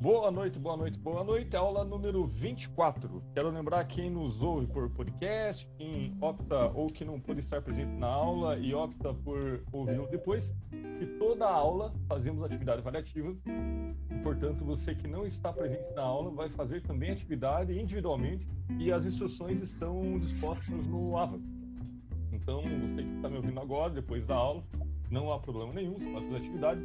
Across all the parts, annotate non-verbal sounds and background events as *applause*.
Boa noite, boa noite, boa noite. Aula número 24. Quero lembrar quem nos ouve por podcast, quem opta ou que não pôde estar presente na aula e opta por ouvir depois, que toda aula fazemos atividade variativa. Portanto, você que não está presente na aula vai fazer também atividade individualmente e as instruções estão dispostas no AVA. Então, você que está me ouvindo agora, depois da aula, não há problema nenhum, você pode fazer atividade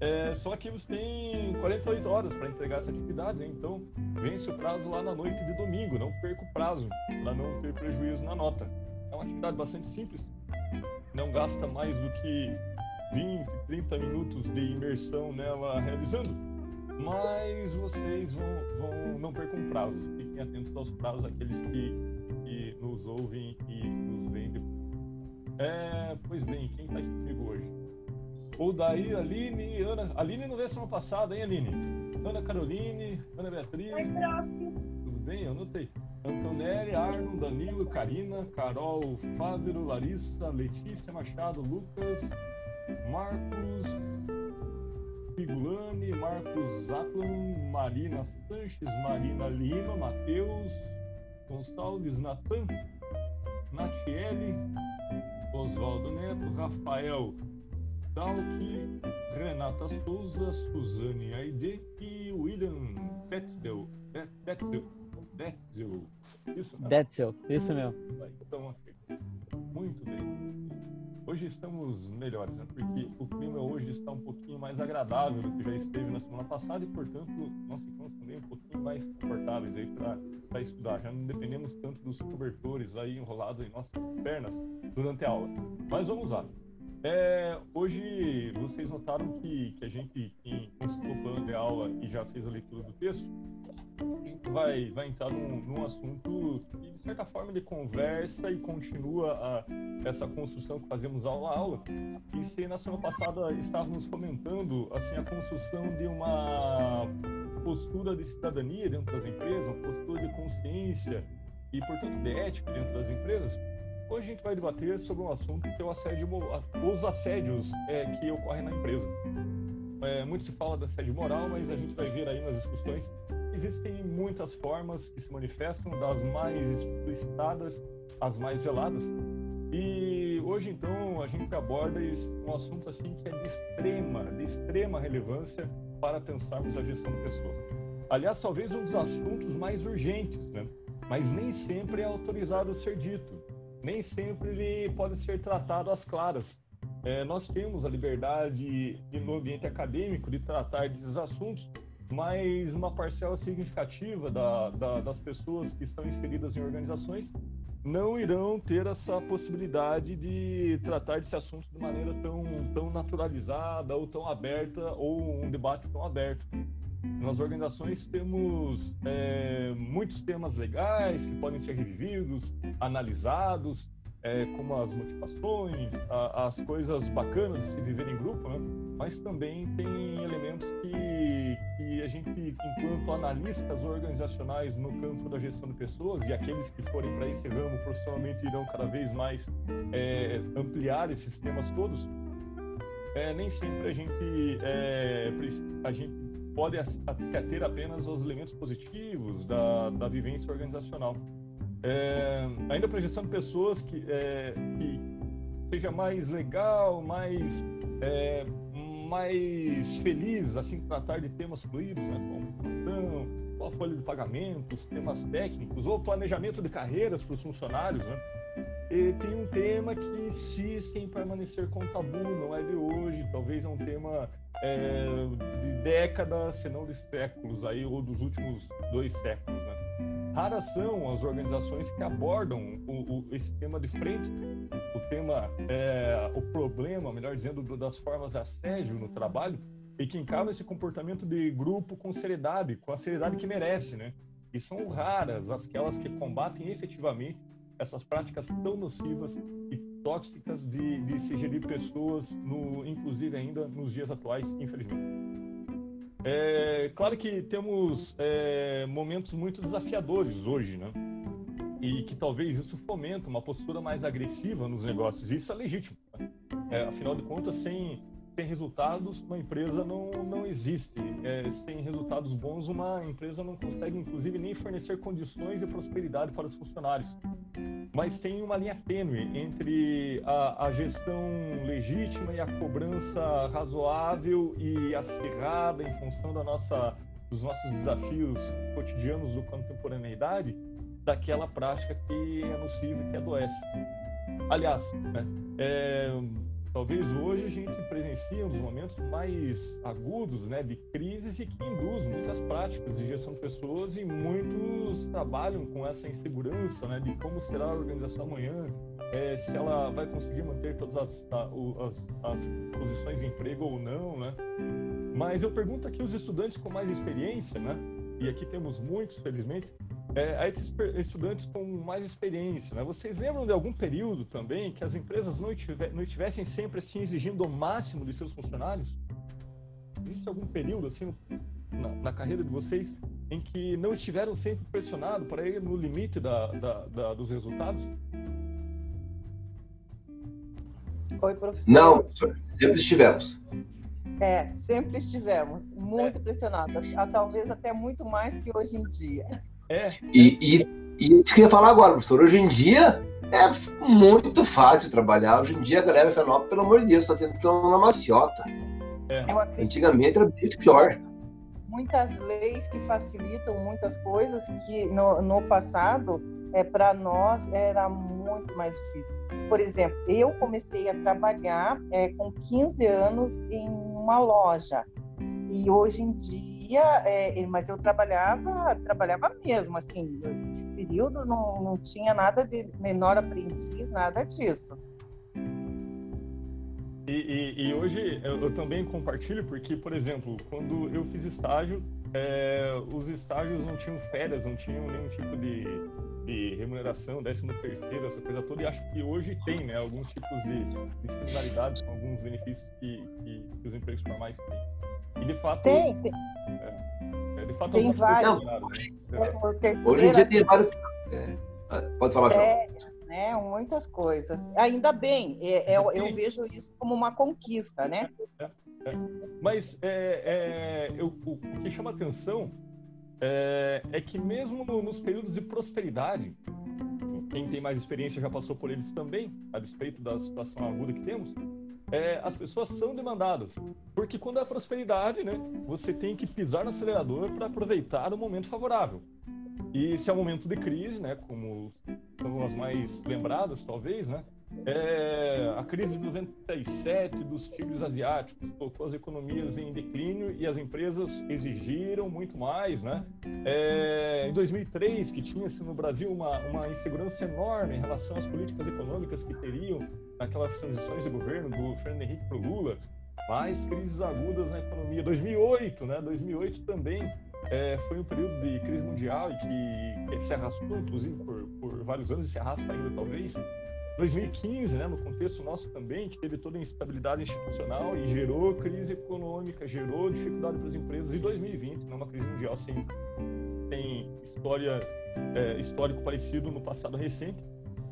é, só que você tem 48 horas para entregar essa atividade, né? então vence o prazo lá na noite de domingo, não perca o prazo, para não ter prejuízo na nota. É uma atividade bastante simples, não gasta mais do que 20, 30 minutos de imersão nela realizando, mas vocês vão, vão não percam prazo, fiquem atentos aos prazos, aqueles que, que nos ouvem e nos veem depois. É, pois bem, quem está aqui comigo hoje? Ou daí, Aline, Ana. Aline não veio semana passada, hein, Aline? Ana Caroline, Ana Beatriz. Mais próximo. Tudo bem? Eu anotei. Antonelli, Arno, Danilo, Karina, Carol, Fábio, Larissa, Letícia Machado, Lucas, Marcos, Figulani, Marcos Atlan, Marina Sanches, Marina Lima, Matheus, Gonçalves, Natan, Natiele, Oswaldo Neto, Rafael Dalk, Renata Souza, Suzane Aide e William Betzel. Betzel. Betzel. Isso, Betzel, isso mesmo. Então, assim, muito bem. Hoje estamos melhores, né? porque o clima hoje está um pouquinho mais agradável do que já esteve na semana passada e, portanto, nós ficamos também um pouquinho mais confortáveis aí para estudar. Já não dependemos tanto dos cobertores aí enrolados em nossas pernas durante a aula. Mas vamos lá. É, hoje vocês notaram que, que a gente, quem consultou plano de aula e já fez a leitura do texto, vai, vai entrar num, num assunto que, de certa forma, ele conversa e continua a, essa construção que fazemos aula a aula. E se na semana passada estávamos comentando assim, a construção de uma postura de cidadania dentro das empresas, uma postura de consciência e, portanto, de ética dentro das empresas, Hoje a gente vai debater sobre um assunto que é o assédio, os assédios é, que ocorrem na empresa. É, muito se fala de assédio moral, mas a gente vai ver aí nas discussões existem muitas formas que se manifestam, das mais explicitadas às mais veladas. E hoje então a gente aborda um assunto assim que é de extrema, de extrema relevância para pensarmos a gestão de pessoas. Aliás, talvez um dos assuntos mais urgentes, né? Mas nem sempre é autorizado a ser dito nem sempre ele pode ser tratado às claras. É, nós temos a liberdade no ambiente acadêmico de tratar desses assuntos, mas uma parcela significativa da, da, das pessoas que estão inseridas em organizações não irão ter essa possibilidade de tratar desse assunto de maneira tão, tão naturalizada ou tão aberta ou um debate tão aberto. Nas organizações temos é, muitos temas legais que podem ser revividos, analisados, é, como as motivações, a, as coisas bacanas de se viver em grupo, né? mas também tem elementos que, que a gente, enquanto analistas organizacionais no campo da gestão de pessoas, e aqueles que forem para esse ramo profissionalmente irão cada vez mais é, ampliar esses temas todos, é, nem sempre a gente, a gente pode se ater apenas aos elementos positivos da, da vivência organizacional. É, ainda projeção pessoas que, é, que seja mais legal, mais, é, mais feliz, assim, tratar de temas fluidos, né, como ou a folha de pagamentos, temas técnicos, ou planejamento de carreiras para os funcionários, né? E tem um tema que insiste em permanecer com tabu, não é de hoje, talvez é um tema é, de décadas, se não de séculos, aí, ou dos últimos dois séculos. Né? Raras são as organizações que abordam o, o, esse tema de frente, o tema, é, o problema, melhor dizendo, das formas de assédio no trabalho, e que encaram esse comportamento de grupo com seriedade, com a seriedade que merece, né? E são raras aquelas que combatem efetivamente essas práticas tão nocivas e tóxicas de, de se gerir pessoas, no, inclusive ainda nos dias atuais, infelizmente. É claro que temos é, momentos muito desafiadores hoje, né? E que talvez isso fomente uma postura mais agressiva nos negócios. Isso é legítimo. Né? É, afinal de contas, sem, sem resultados, uma empresa não, não existe. É, sem resultados bons, uma empresa não consegue, inclusive, nem fornecer condições e prosperidade para os funcionários. Mas tem uma linha tênue entre a, a gestão legítima e a cobrança razoável e acirrada em função da nossa, dos nossos desafios cotidianos do contemporaneidade, daquela prática que é nociva e que adoece. Aliás, né, é, Talvez hoje a gente presencie um dos momentos mais agudos né, de crises e que induz muitas práticas de gestão de pessoas e muitos trabalham com essa insegurança né, de como será a organização amanhã, é, se ela vai conseguir manter todas as, as, as posições de emprego ou não. Né? Mas eu pergunto aqui os estudantes com mais experiência, né? e aqui temos muitos, felizmente, é, a esses estudantes com mais experiência. Né? Vocês lembram de algum período também que as empresas não, não estivessem sempre assim exigindo o máximo de seus funcionários? Existe algum período assim na, na carreira de vocês em que não estiveram sempre pressionados para ir no limite da, da, da, dos resultados? Oi, professor. Não, sempre estivemos. É, sempre estivemos muito é. pressionados, talvez até muito mais que hoje em dia. É. E, e, e isso que eu ia falar agora, professor. Hoje em dia é muito fácil trabalhar. Hoje em dia a galera essa nova, pelo amor de Deus, está tentando na maciota. É. Antigamente era muito pior. Muitas leis que facilitam muitas coisas que no, no passado é para nós era muito mais difícil. Por exemplo, eu comecei a trabalhar é, com 15 anos em uma loja e hoje em dia dia, é, mas eu trabalhava, trabalhava mesmo, assim, período não, não tinha nada de menor aprendiz, nada disso. E, e, e hoje eu, eu, também compartilho porque, por exemplo, quando eu fiz estágio, é, os estágios não tinham férias, não tinham nenhum tipo de, de remuneração, décimo terceiro, essa coisa toda, e acho que hoje tem, né, alguns tipos de, de similaridades com alguns benefícios que, que, que os empregos formais têm. E de fato. Tem, tem. É, de fato, tem vários. Né? Hoje em dia tem vários. É, pode falar, é, né, muitas coisas. Ainda bem, é, é, eu vejo isso como uma conquista, né? É, é, Mas eu, o, o, que chama atenção é, que mesmo no, nos períodos de prosperidade, quem tem mais experiência já passou por eles também, a despeito da situação aguda que temos, é, as pessoas são demandadas. Porque quando é prosperidade, né, você tem que pisar no acelerador para aproveitar o momento favorável. E se é um momento de crise, né, como são as mais lembradas, talvez, né, é, a crise de 97 dos tigres asiáticos colocou as economias em declínio e as empresas exigiram muito mais, né? É, em 2003, que tinha-se no Brasil uma, uma insegurança enorme em relação às políticas econômicas que teriam naquelas transições de governo do Fernando Henrique para o Lula, mais crises agudas na economia. 2008, né? 2008 também é, foi um período de crise mundial e que, se arrastou, inclusive, por, por vários anos e se arrasta ainda, talvez. 2015, né, no contexto nosso também, que teve toda a instabilidade institucional e gerou crise econômica, gerou dificuldade para as empresas. E 2020, né, uma crise mundial sem, sem história, é, histórico parecido no passado recente.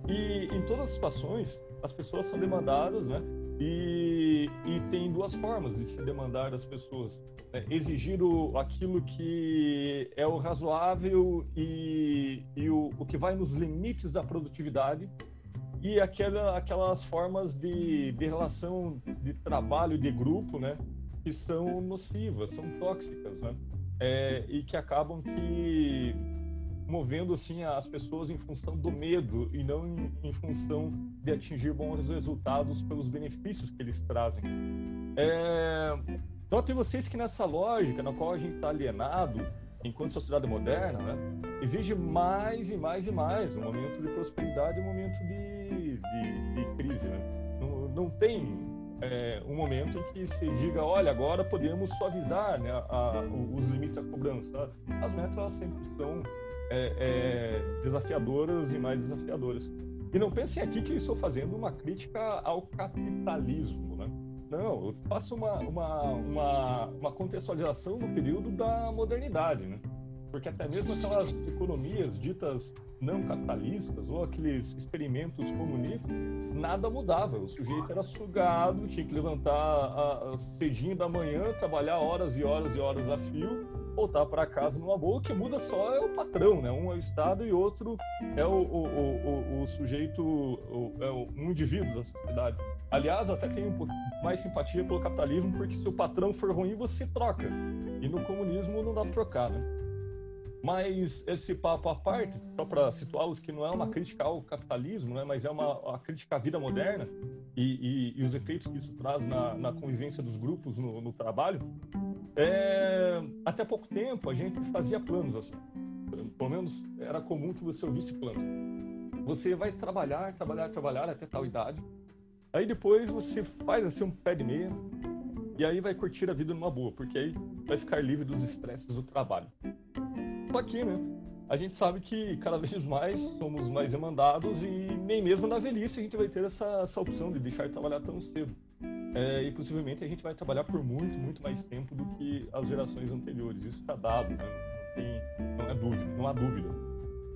E em todas as situações, as pessoas são demandadas, né? E, e tem duas formas de se demandar das pessoas. Né? Exigir o, aquilo que é o razoável e, e o, o que vai nos limites da produtividade e aquela, aquelas formas de, de relação de trabalho de grupo, né, que são nocivas, são tóxicas, né, é, e que acabam que movendo assim as pessoas em função do medo e não em, em função de atingir bons resultados pelos benefícios que eles trazem. É, notem vocês que nessa lógica na qual a gente está alienado, enquanto sociedade moderna, né, exige mais e mais e mais um momento de prosperidade, um momento de, de, de crise. Né? Não, não tem é, um momento em que se diga, olha, agora podemos suavizar né, a, a, os limites da cobrança. As metas elas sempre são é, é, desafiadoras e mais desafiadoras. E não pensem aqui que estou fazendo uma crítica ao capitalismo, né? Não, eu faço uma, uma, uma, uma contextualização no período da modernidade, né? porque até mesmo aquelas economias ditas não capitalistas ou aqueles experimentos comunistas, nada mudava. O sujeito era sugado, tinha que levantar a, a cedinho da manhã, trabalhar horas e horas e horas a fio, voltar para casa numa boa. O que muda só é o patrão, né? Um é o Estado e outro é o, o, o, o sujeito, é um indivíduo da sociedade. Aliás, até tenho um pouco mais simpatia pelo capitalismo, porque se o patrão for ruim, você troca. E no comunismo não dá para trocar, né? Mas esse papo à parte, só para situá-los, que não é uma crítica ao capitalismo, né, mas é uma, uma crítica à vida moderna e, e, e, os efeitos que isso traz na, na convivência dos grupos no, no trabalho. É, até pouco tempo a gente fazia planos assim. Pelo menos era comum que você ouvisse planos. Você vai trabalhar, trabalhar, trabalhar até tal idade. Aí depois você faz assim um pé de meia, e aí vai curtir a vida numa boa, porque aí vai ficar livre dos estresses do trabalho aqui, né? A gente sabe que cada vez mais somos mais demandados e nem mesmo na velhice a gente vai ter essa, essa opção de deixar de trabalhar tão cedo. É, e possivelmente a gente vai trabalhar por muito, muito mais tempo do que as gerações anteriores. Isso está dado, né? tem, não é dúvida, não há dúvida.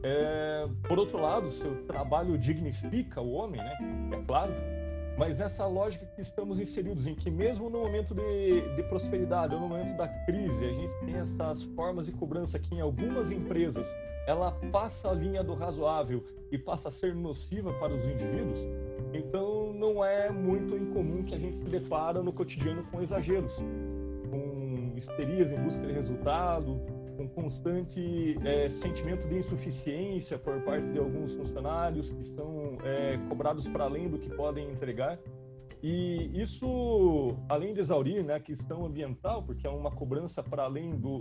É, por outro lado, seu trabalho dignifica o homem, né? É claro, mas essa lógica que estamos inseridos, em que mesmo no momento de, de prosperidade ou no momento da crise, a gente tem essas formas de cobrança que em algumas empresas ela passa a linha do razoável e passa a ser nociva para os indivíduos, então não é muito incomum que a gente se depara no cotidiano com exageros, com histerias em busca de resultado, com constante é, sentimento de insuficiência por parte de alguns funcionários que são é, cobrados para além do que podem entregar. E isso, além de exaurir né, a questão ambiental, porque é uma cobrança para além do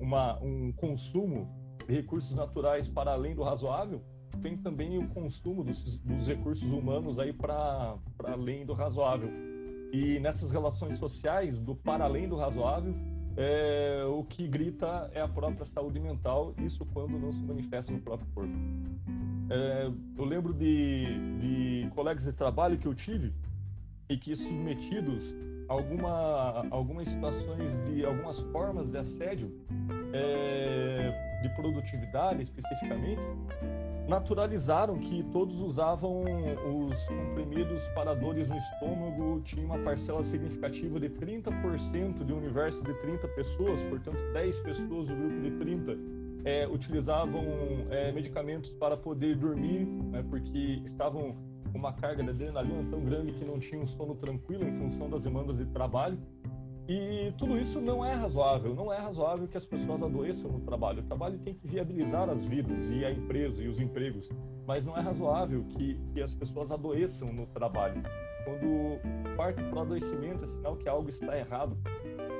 uma, um consumo de recursos naturais para além do razoável, tem também o consumo dos, dos recursos humanos aí para além do razoável. E nessas relações sociais, do para além do razoável, é, o que grita é a própria saúde mental, isso quando não se manifesta no próprio corpo. É, eu lembro de, de colegas de trabalho que eu tive e que submetidos a alguma, algumas situações de algumas formas de assédio é, de produtividade especificamente naturalizaram que todos usavam os comprimidos para dores no estômago, tinha uma parcela significativa de 30% de um universo de 30 pessoas, portanto 10 pessoas do grupo de 30 é, utilizavam é, medicamentos para poder dormir, né, porque estavam com uma carga de adrenalina tão grande que não tinham sono tranquilo em função das demandas de trabalho. E tudo isso não é razoável. Não é razoável que as pessoas adoeçam no trabalho. O trabalho tem que viabilizar as vidas e a empresa e os empregos. Mas não é razoável que, que as pessoas adoeçam no trabalho. Quando parte para o adoecimento, é sinal que algo está errado.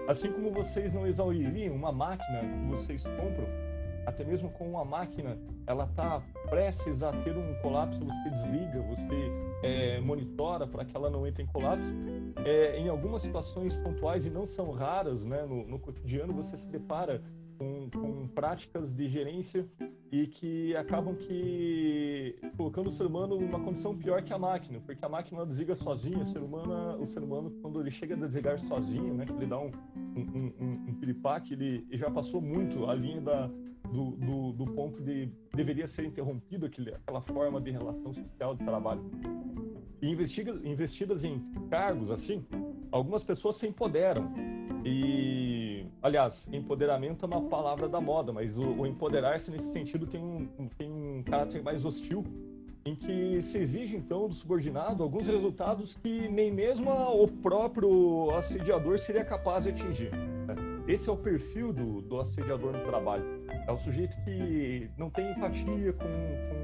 Assim como vocês não exauririam uma máquina que vocês compram até mesmo com uma máquina, ela está prestes a ter um colapso, você desliga, você é, monitora para que ela não entre em colapso. É, em algumas situações pontuais e não são raras, né, no, no cotidiano, você se depara com, com, práticas de gerência e que acabam que colocando o ser humano numa condição pior que a máquina, porque a máquina desliga sozinha, o ser humano, o ser humano quando ele chega a desligar sozinho, né, que ele dá um, um, um, um piripaque, ele, já passou muito a linha da, do, do, do, ponto de deveria ser interrompido aquele, aquela forma de relação social de trabalho. E investiga, investidas em cargos assim, algumas pessoas se empoderam. E, aliás, empoderamento é uma palavra da moda, mas o, o empoderar-se nesse sentido tem um, tem um caráter mais hostil, em que se exige então do subordinado alguns resultados que nem mesmo o próprio assediador seria capaz de atingir. Né? Esse é o perfil do, do assediador no trabalho. É o sujeito que não tem empatia com,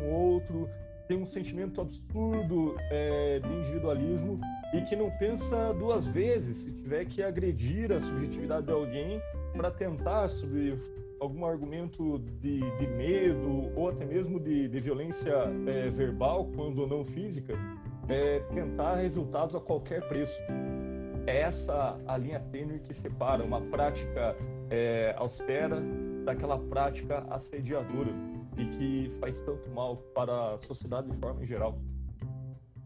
o outro, tem um sentimento absurdo é, de individualismo e que não pensa duas vezes se tiver que agredir a subjetividade de alguém para tentar, sob algum argumento de, de, medo ou até mesmo de, de violência é, verbal, quando não física, é, tentar resultados a qualquer preço. É essa a linha tênue que separa uma prática é, austera daquela prática assediadora e que faz tanto mal para a sociedade de forma em geral.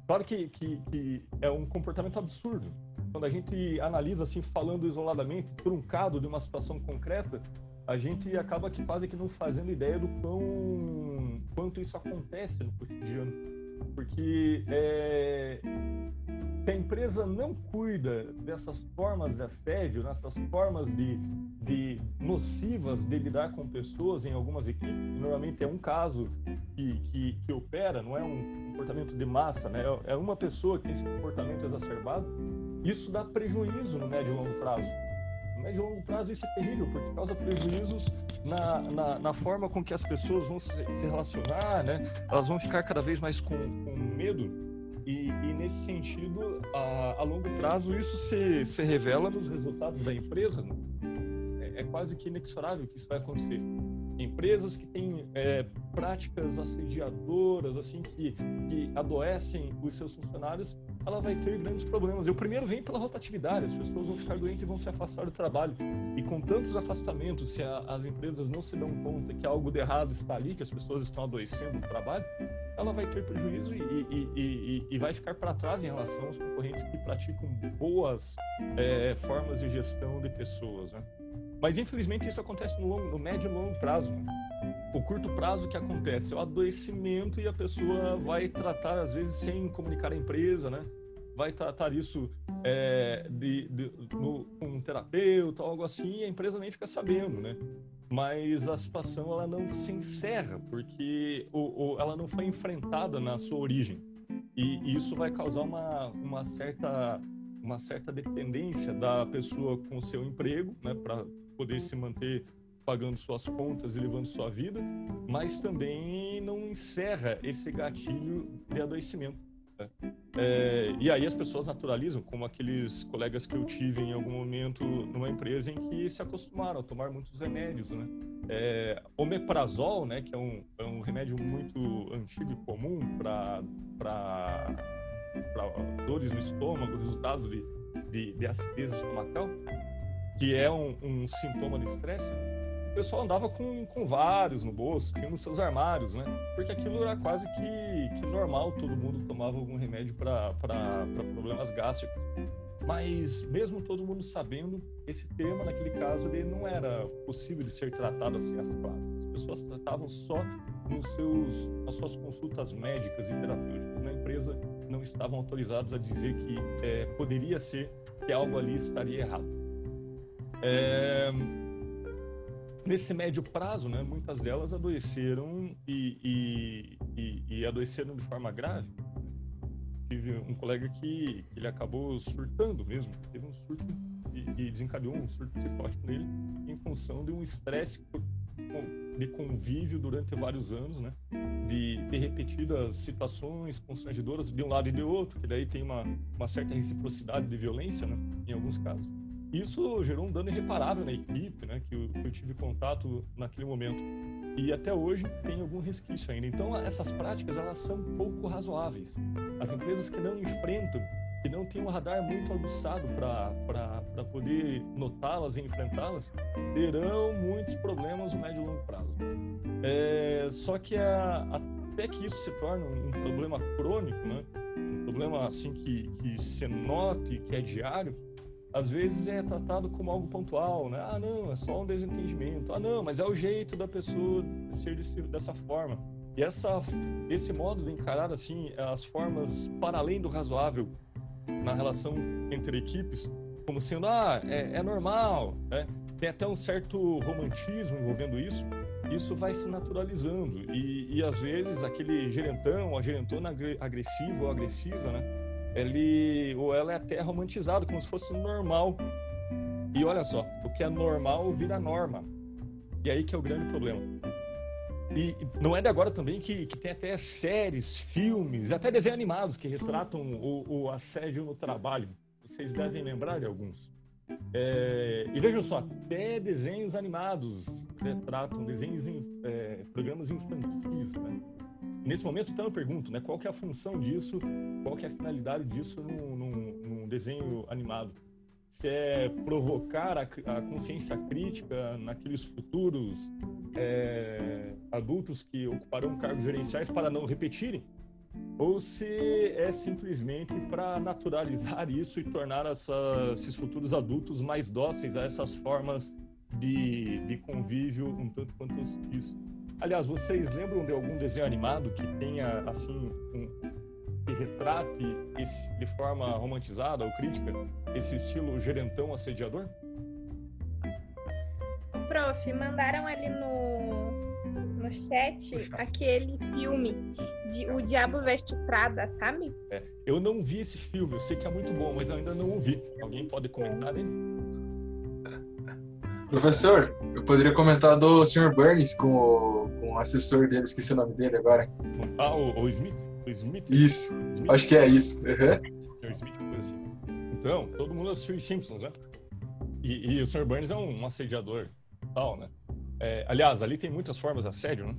Claro que, que, que é um comportamento absurdo. Quando a gente analisa assim, falando isoladamente, truncado de uma situação concreta, a gente acaba que quase que não fazendo ideia do quão, quanto isso acontece no cotidiano. Porque é, se a empresa não cuida dessas formas de assédio, nessas formas de, de nocivas de lidar com pessoas em algumas equipes, normalmente é um caso que, que, que, opera, não é um comportamento de massa, né? é uma pessoa que tem esse comportamento exacerbado, isso dá prejuízo no médio e longo prazo. Médio e longo prazo isso é terrível, porque causa prejuízos na, na, na forma com que as pessoas vão se, se relacionar, né? elas vão ficar cada vez mais com, com medo e, e nesse sentido, a, a, longo prazo, isso se, se revela nos resultados da empresa. Né? É, é, quase que inexorável que isso vai acontecer. Empresas que têm é, práticas assediadoras, assim, que, que adoecem os seus funcionários, ela vai ter grandes problemas. E o primeiro vem pela rotatividade, as pessoas vão ficar doentes e vão se afastar do trabalho. E com tantos afastamentos, se a, as empresas não se dão conta que algo de errado está ali, que as pessoas estão adoecendo no trabalho, ela vai ter prejuízo e, e, e, e vai ficar para trás em relação aos concorrentes que praticam boas é, formas de gestão de pessoas. Né? Mas infelizmente isso acontece no, longo, no médio e longo prazo. O curto prazo que acontece é o adoecimento e a pessoa vai tratar, às vezes, sem comunicar a empresa, né? Vai tratar isso é, de, de, no, um terapeuta, algo assim, e a empresa nem fica sabendo, né? Mas a situação ela não se encerra, porque o, ela não foi enfrentada na sua origem. E, e isso vai causar uma, uma certa uma certa dependência da pessoa com o seu emprego, né, para poder se manter pagando suas contas e levando sua vida, mas também não encerra esse gatilho de adoecimento. Né? É, e aí as pessoas naturalizam, como aqueles colegas que eu tive em algum momento numa empresa em que se acostumaram a tomar muitos remédios, né? É, omeprazol, né, que é um, é um remédio muito antigo e comum para dores no estômago, resultado de, de, de acidez estomacal, que é um, um sintoma de estresse pessoal andava com, com vários no bolso, tinha nos seus armários, né? Porque aquilo era quase que, que normal, todo mundo tomava algum remédio para problemas gástricos. Mas mesmo todo mundo sabendo, esse tema, naquele caso, ele não era possível de ser tratado assim às claras. As pessoas tratavam só nos seus, nas suas consultas médicas e terapêuticas. Na empresa não estavam autorizados a dizer que é, poderia ser que algo ali estaria errado. É, nesse médio prazo, né, muitas delas adoeceram e, e, e, e adoeceram de forma grave. Tive um colega que ele acabou surtando mesmo, teve um surto e, desencadeou um surto psicótico nele em função de um estresse de convívio durante vários anos, né? De ter repetidas situações constrangedoras de um lado e de outro, que daí tem uma, uma certa reciprocidade de violência, né? Em alguns casos. Isso gerou um dano irreparável na equipe, né, que eu, que eu tive contato naquele momento. E até hoje tem algum resquício ainda. Então, essas práticas, elas são pouco razoáveis. As empresas que não enfrentam, que não têm um radar muito aguçado para poder notá-las e enfrentá-las, terão muitos problemas no médio e longo prazo. É, só que a, até que isso se torne um, problema crônico, né, um problema assim que, que se note, que é diário, às vezes é tratado como algo pontual, né? Ah, não, é só um desentendimento. Ah, não, mas é o jeito da pessoa ser dessa forma. E essa, esse modo de encarar assim as formas para além do razoável na relação entre equipes, como sendo ah é, é normal, né? Tem até um certo romantismo envolvendo isso. Isso vai se naturalizando e, e às vezes aquele gerentão, a gerentona agressivo ou agressiva, né? Ele ou ela é até romantizado como se fosse normal. E olha só, o que é normal vira norma. E aí que é o grande problema. E não é de agora também que, que tem até séries, filmes, até desenhos animados que retratam o, o assédio no trabalho. Vocês devem lembrar de alguns. É, e vejam só, até desenhos animados retratam desenhos é, programas infantis, né? Nesse momento, então, eu pergunto, né, qual que é a função disso, qual que é a finalidade disso num, num, num desenho animado? Se é provocar a, a, consciência crítica naqueles futuros é, adultos que ocuparão cargos gerenciais para não repetirem? Ou se é simplesmente para naturalizar *laughs* isso e tornar essa, esses futuros adultos mais dóceis a essas formas de, de convívio um tanto quanto isso. Aliás, vocês lembram de algum desenho animado que tenha, assim, um, que retrate esse, de forma romantizada ou crítica esse estilo gerentão assediador? Prof, mandaram ali no, no chat aquele filme de O Diabo Veste Prada, sabe? É, eu não vi esse filme, eu sei que é muito bom, mas ainda não ouvi. Alguém pode comentar aí? Professor, eu poderia comentar do Sr. Burns com o, o assessor dele, esqueci o nome dele agora. Ah, o, o Smith? O Smith? Isso, Smith? acho que é isso. Uhum. Sr. Smith, coisa assim. Então, todo mundo assistiu os Simpsons, né? E, e o Sr. Burns é um, um assediador tal, né? É, aliás, ali tem muitas formas de assédio, né?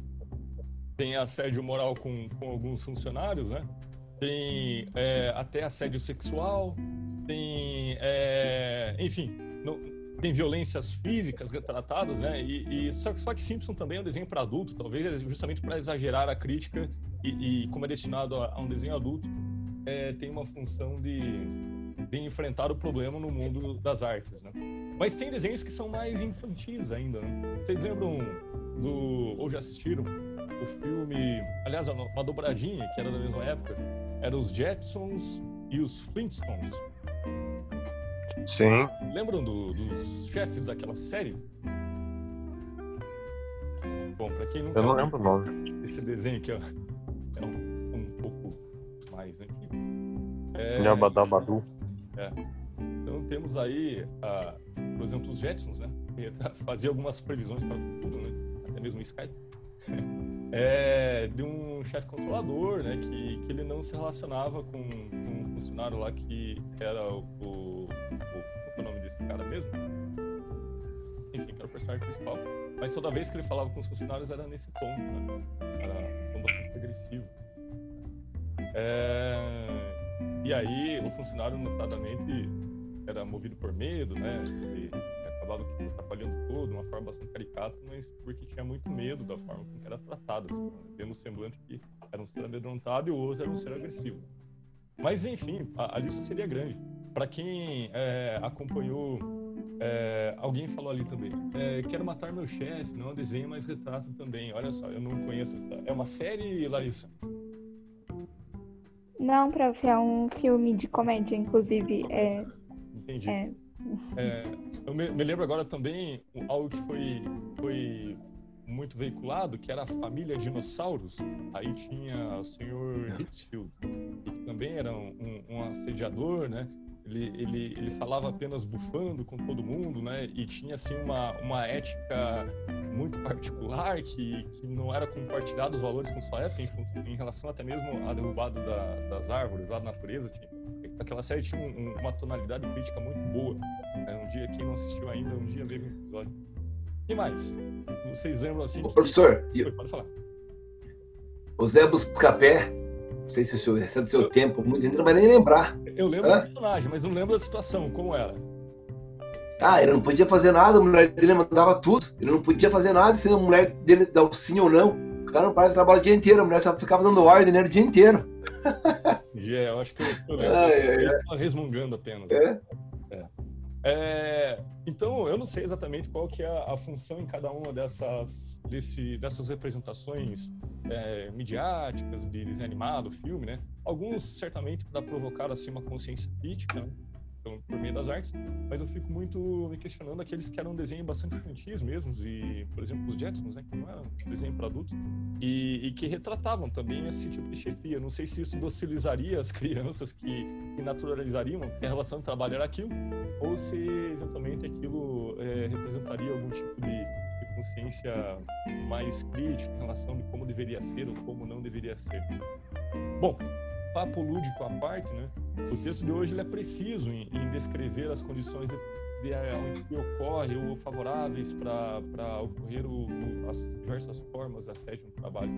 Tem assédio moral com, com alguns funcionários, né? Tem é, até assédio sexual, tem, é, enfim, não, tem violências físicas retratadas, né? E, e só, só, que Simpson também é um desenho para adulto, talvez justamente para exagerar a crítica e, e, como é destinado a, a um desenho adulto, é, tem uma função de, de, enfrentar o problema no mundo das artes, né? Mas tem desenhos que são mais infantis ainda, né? Vocês lembram do ou já assistiram o filme, aliás, uma dobradinha que era da mesma época, era os Jetsons e os Flintstones. Sim. Lembram do, dos chefes daquela série? Bom, pra quem nunca. Eu não lembro o nome. Esse desenho aqui, ó, é um, um pouco mais antigo. É, Yabadabadu. É. Então temos aí, uh, por exemplo, os Jetsons, né? *laughs* Fazia algumas previsões para o futuro, né? Até mesmo o Skype. *laughs* É, de um chefe controlador, né? Que, que ele não se relacionava com, com funcionário lá que era o é o nome desse cara mesmo? Enfim, que era o personagem principal. Mas toda vez que ele falava com os funcionários era nesse tom, né? Era um tom bastante agressivo. É... E aí o funcionário notadamente era movido por medo, né? Ele acabava atrapalhando tudo de uma forma bastante caricata, mas porque tinha muito medo da forma como era tratado. Assim, tendo um semblante que era um ser amedrontado e o outro era um ser agressivo. Mas enfim, a, a lista seria grande. Para quem é, acompanhou, é, alguém falou ali também. É, Quero matar meu chefe, não desenho, mas retrato também. Olha só, eu não conheço essa. É uma série, Larissa? Não, prof, é um filme de comédia, inclusive. É... Entendi. É... É, eu me, me, lembro agora também algo que foi, foi muito veiculado, que era a família dinossauros. Aí tinha o senhor Hitchfield, que também era um, um, um assediador, né? Ele, ele, ele falava apenas bufando com todo mundo, né? E tinha, assim, uma, uma ética muito particular que, que não era compartilhado os valores com sua época em, em relação até mesmo à derrubada da, das árvores lá da natureza. Tinha, aquela série tinha um, uma tonalidade crítica muito boa. Né? Um dia, quem não assistiu ainda, um dia veja um episódio. E mais? Vocês lembram assim? Que... Professor, pode falar. O Zé Buscapé não sei se o senhor, é do seu tempo, muita gente não vai nem lembrar. Eu lembro Hã? do personagem, mas não lembro da situação, como era. Ah, ele não podia fazer nada, a mulher dele mandava tudo. Ele não podia fazer nada sem a mulher dele dar o sim ou não. O cara não parava de trabalhar o dia inteiro, a mulher só ficava dando ordem né, o dia inteiro. Yeah, eu acho que eu, eu lembro. Ah, é, é. resmungando apenas. É. é. Então, eu não sei exatamente qual que é a, a função em cada uma dessas, desse, dessas representações é, midiáticas, de desenho animado, filme, né? Alguns, certamente, para provocar, assim, uma consciência crítica, né? Então, por meio das artes, mas eu fico muito me questionando aqueles que eram desenho bastante infantis mesmo, e, por exemplo, os Jetsons, né, que não eram desenho para adultos, e, e, que retratavam também esse tipo de chefia. Não sei se isso docilizaria as *laughs* crianças que, que naturalizariam que a relação de trabalho era aquilo, ou se eventualmente aquilo é, representaria algum tipo de consciência mais crítica em relação de como deveria ser ou como não deveria ser. Bom, papo lúdico à parte, né? O texto de hoje é preciso em, em descrever as condições de, de, de, que ocorre ou favoráveis para ocorrer o, o, as diversas formas de assédio no trabalho.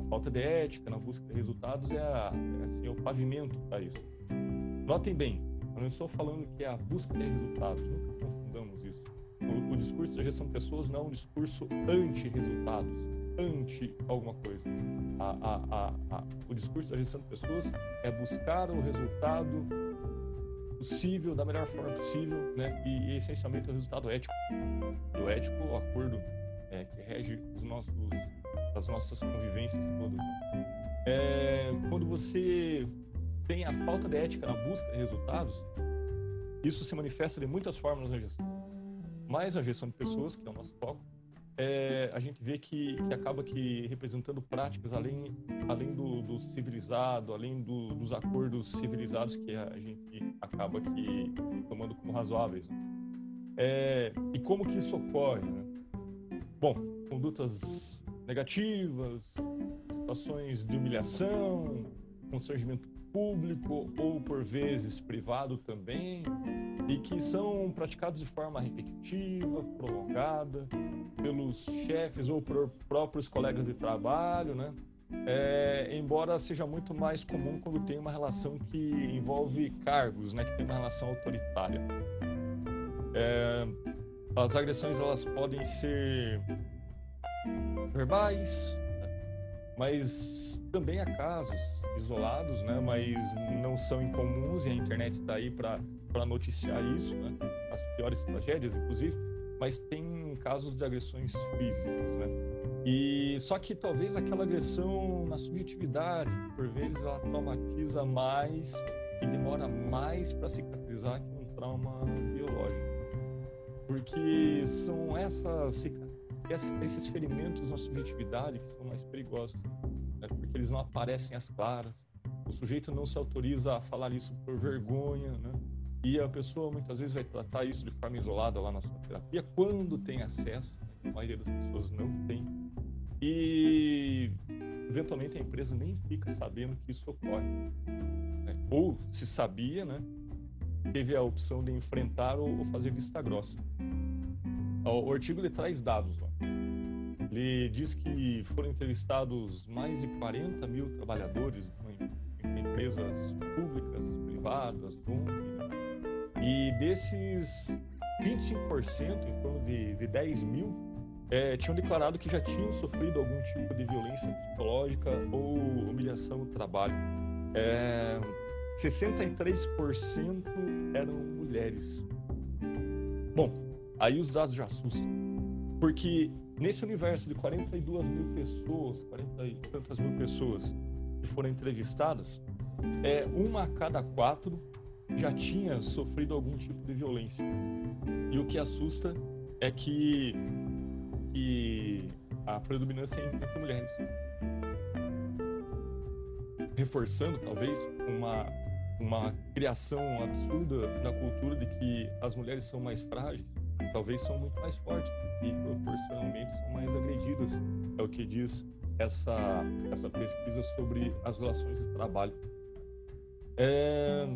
A falta de ética na busca de resultados é, a, é assim, é o pavimento para isso. Notem bem, eu não estou falando que é a busca de resultados, nunca confundamos isso. O, o discurso da gestão de pessoas não é um discurso anti-resultados, anti alguma coisa. A, a, a, o discurso da gestão de pessoas é buscar o resultado possível, da melhor forma possível, né? E, e essencialmente o resultado ético. O ético, o acordo é, que rege os nossos, as nossas convivências todas. É, quando você tem a falta de ética na busca de resultados, isso se manifesta de muitas formas na gestão. Mas a gestão de pessoas, que é o nosso foco, é, a gente vê que, que acaba que representando práticas além, além do, do civilizado, além do, dos acordos civilizados que a gente acaba que tomando como razoáveis. Né? É, e como que isso ocorre? Né? Bom, condutas negativas, situações de humilhação, constrangimento público ou por vezes privado também, e que são praticados de forma repetitiva, prolongada, pelos chefes ou por próprios colegas de trabalho, né? É, embora seja muito mais comum quando tem uma relação que envolve cargos, né? Que tem uma relação autoritária. É, as agressões elas podem ser verbais, né? mas também há casos isolados, né? Mas não são incomuns e a internet está aí para noticiar isso, né? As piores tragédias, inclusive. Mas tem casos de agressões físicas, né? E só que talvez aquela agressão na subjetividade, por vezes ela traumatiza mais e demora mais para cicatrizar que um trauma biológico. Porque são essas esses ferimentos na subjetividade que são mais perigosos, né? porque eles não aparecem às claras. O sujeito não se autoriza a falar isso por vergonha, né? E a pessoa muitas vezes vai tratar isso de forma isolada lá na sua terapia, quando tem acesso, né? a maioria das pessoas não tem. E eventualmente a empresa nem fica sabendo que isso ocorre. Né? Ou se sabia, né? teve a opção de enfrentar ou, fazer vista grossa. O, artigo ele traz dados lá. Ele diz que foram entrevistados mais de 40 mil trabalhadores em, em empresas públicas, privadas, ONG, e desses 25%, em torno de, de 10 mil, é, tinham declarado que já tinham sofrido algum tipo de violência psicológica ou humilhação no trabalho. É, 63% eram mulheres. Bom, aí os dados já assustam. Porque nesse universo de 42 mil pessoas, 40 e tantas mil pessoas que foram entrevistadas, é, uma a cada quatro já tinha sofrido algum tipo de violência. E o que assusta é que, que a predominância é entre mulheres. Reforçando, talvez, uma, uma criação absurda na cultura de que as mulheres são mais frágeis, talvez são muito mais fortes e proporcionalmente são mais agredidas. É o que diz essa, essa pesquisa sobre as relações de trabalho. É,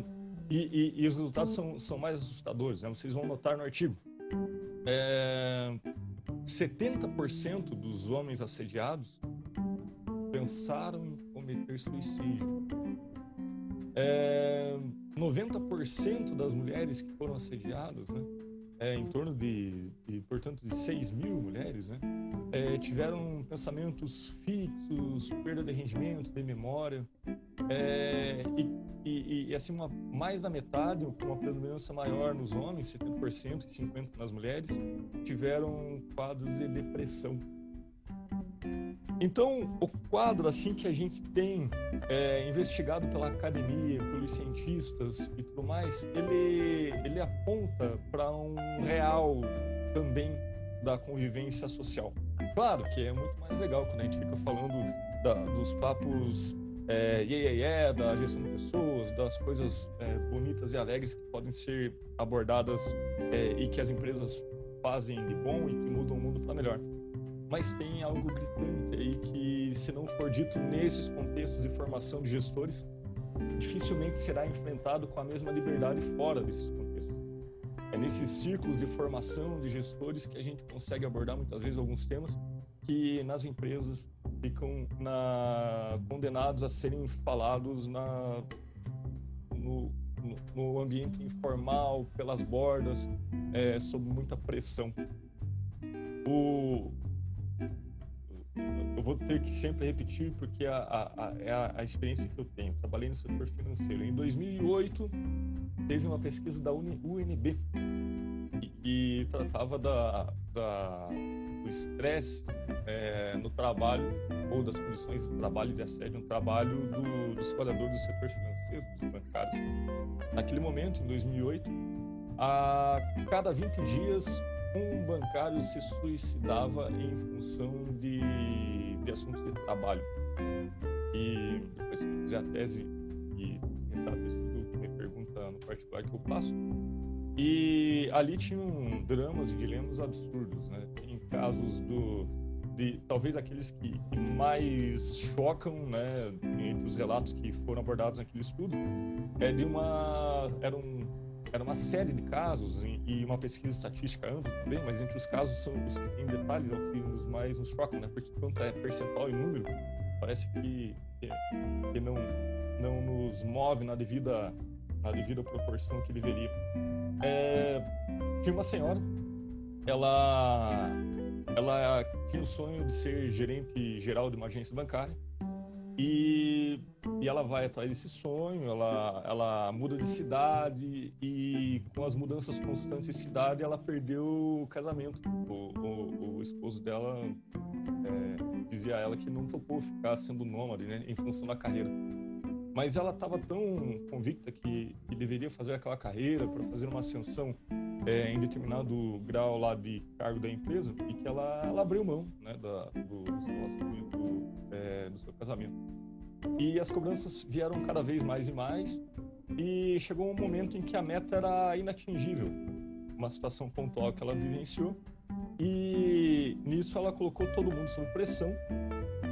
e, e, e os resultados são, são mais assustadores. Né? Vocês vão notar no artigo. É, 70% dos homens assediados pensaram em cometer suicídio. É, 90% das mulheres que foram assediadas, né, é, em torno de, de, portanto, de 6 mil mulheres, né, é, tiveram pensamentos fixos, perda de rendimento, de memória, é, e, e, e, assim, uma, mais da metade, com uma predominância maior nos homens, 70% e 50% nas mulheres, tiveram quadros de depressão. Então, o quadro assim que a gente tem é, investigado pela academia, pelos cientistas e tudo mais, ele, ele aponta para um real também da convivência social. Claro que é muito mais legal quando a gente fica falando da, dos papos é, yeah, yeah, da gestão de pessoas, das coisas é, bonitas e alegres que podem ser abordadas é, e que as empresas fazem de bom e que mudam o mundo para melhor. Mas tem algo gritante aí que, se não for dito nesses contextos de formação de gestores, dificilmente será enfrentado com a mesma liberdade fora desses contextos. É nesses círculos de formação de gestores que a gente consegue abordar muitas vezes alguns temas que nas empresas ficam na, condenados a serem falados na, no, no ambiente informal, pelas bordas, é, sob muita pressão. O, eu vou ter que sempre repetir porque a, a, é a, a experiência que eu tenho. Trabalhei no setor financeiro. Em 2008, teve uma pesquisa da UNB que tratava da, da do estresse é, no trabalho ou das condições de trabalho de assédio no trabalho do, dos trabalhadores do setor financeiro, dos bancários. Naquele momento, em 2008, a cada 20 dias um bancário se suicidava em função de, de assuntos de trabalho. E depois que fizer a tese e ter estudo, me pergunta no particular que eu passo. E ali tinham dramas e dilemas absurdos, né? Tem casos do de talvez aqueles que mais chocam, né, entre os relatos que foram abordados naquele estudo, é de uma era um era uma série de casos e uma pesquisa estatística ampla também, mas entre os casos são os que têm detalhes é o que nos mais nos chocam, né? Porque quanto é percentual e número, parece que, que não não nos move na devida na devida proporção que deveria. É, tinha uma senhora, ela ela tinha o sonho de ser gerente geral de uma agência bancária e, e ela vai atrás desse sonho, ela, ela muda de cidade e com as mudanças constantes de cidade ela perdeu o casamento. O, o, o esposo dela é, dizia a ela que não topou ficar sendo nômade né, em função da carreira. Mas ela estava tão convicta que, que, deveria fazer aquela carreira para fazer uma ascensão é, em determinado grau lá de cargo da empresa e que ela, ela abriu mão né, da, do, do do seu casamento. E as cobranças vieram cada vez mais e mais e chegou um momento em que a meta era inatingível. Uma situação pontual que ela vivenciou e nisso ela colocou todo mundo sob pressão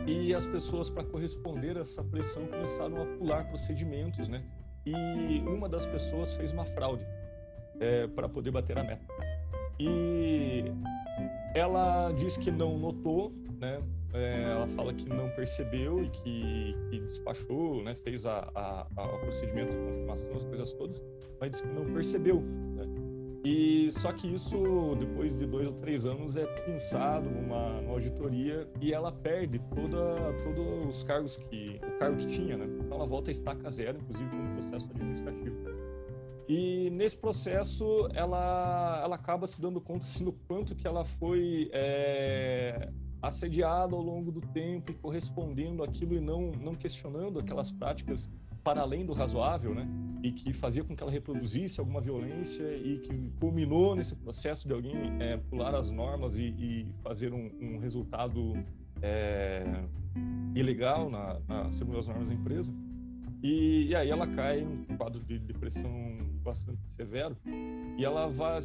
e as pessoas, para corresponder a essa pressão, começaram a pular procedimentos, né? E uma das pessoas fez uma fraude é, para poder bater a meta. E ela diz que não notou, né? É, ela fala que não percebeu e que, que despachou, né? Fez a, a, a, o procedimento de confirmação, as coisas todas, mas disse que não percebeu, né? E só que isso, depois de dois ou três anos, é pensado numa, numa auditoria e ela perde toda, todos os cargos que o cargo que tinha, né? Então ela volta a estaca zero, inclusive no processo administrativo. E nesse processo ela, ela acaba se dando conta assim, do quanto que ela foi é, assediada ao longo do tempo e correspondendo aquilo e não, não questionando aquelas práticas para além do razoável, né? E que fazia com que ela reproduzisse alguma violência e que culminou nesse processo de alguém é, pular as normas e, e fazer um, um resultado é, ilegal na, na, segundo as normas da empresa. E, e, aí ela cai num quadro de depressão bastante severo e ela vai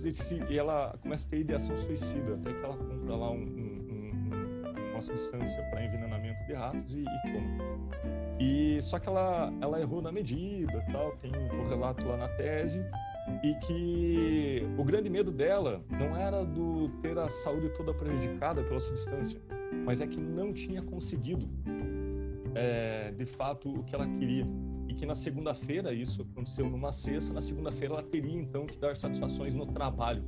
e ela começa a ter ideação suicida até que ela compra lá um, um, uma substância para envenenamento de ratos e, e toma. E só que ela, ela errou na medida, tal, tem o um relato lá na tese e que o grande medo dela não era do ter a saúde toda prejudicada pela substância, mas é que não tinha conseguido é, de fato o que ela queria e que na segunda-feira isso aconteceu numa sexta, na segunda-feira ela teria então que dar satisfações no trabalho.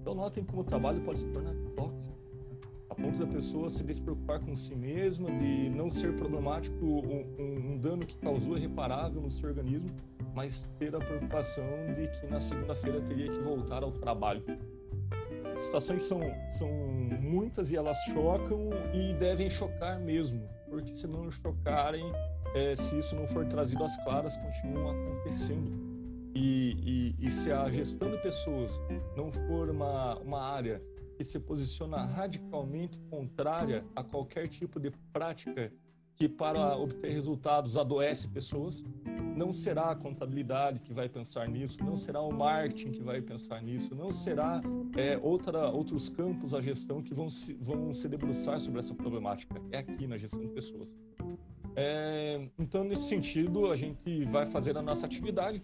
Então notem como o trabalho pode se tornar tóxico a ponto da pessoa se despreocupar com si mesma, de não ser problemático um, um, dano que causou irreparável no seu organismo, mas ter a preocupação de que na segunda-feira teria que voltar ao trabalho. As situações são, são muitas e elas chocam e devem chocar mesmo, porque se não chocarem, é, se isso não for trazido às claras, continuam acontecendo. E, e, e se a gestão de pessoas não for uma, uma área que se posiciona radicalmente contrária a qualquer tipo de prática que, para obter resultados, adoece pessoas. Não será a contabilidade que vai pensar nisso, não será o marketing que vai pensar nisso, não será é, outra, outros campos da gestão que vão se, vão se debruçar sobre essa problemática. É aqui na gestão de pessoas. É, então, nesse sentido, a gente vai fazer a nossa atividade.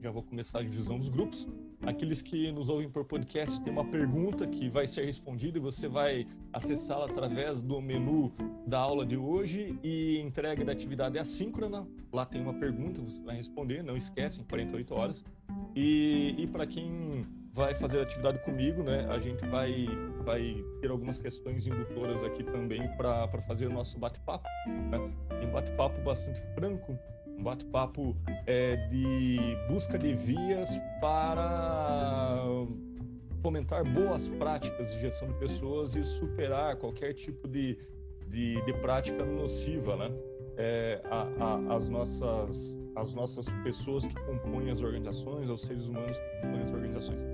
Já vou começar a divisão dos grupos. Aqueles que nos ouvem por podcast tem uma pergunta que vai ser respondida e você vai acessá-la através do menu da aula de hoje e entrega da atividade assíncrona. Lá tem uma pergunta, você vai responder, não esquece, em 48 horas. E, e para quem vai fazer atividade comigo, né? A gente vai, vai ter algumas questões indutoras aqui também para fazer o nosso bate-papo, né? Um bate-papo bastante franco, um bate-papo é, de busca de vias para fomentar boas práticas de gestão de pessoas e superar qualquer tipo de, de, de prática nociva, né? É, a, a, as nossas as nossas pessoas que compõem as organizações, aos seres humanos que compõem as organizações.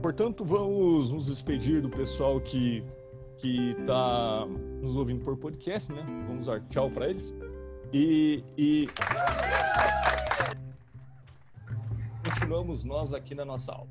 Portanto, vamos nos despedir do pessoal que que está nos ouvindo por podcast, né? Vamos dar tchau para eles e, e continuamos nós aqui na nossa aula.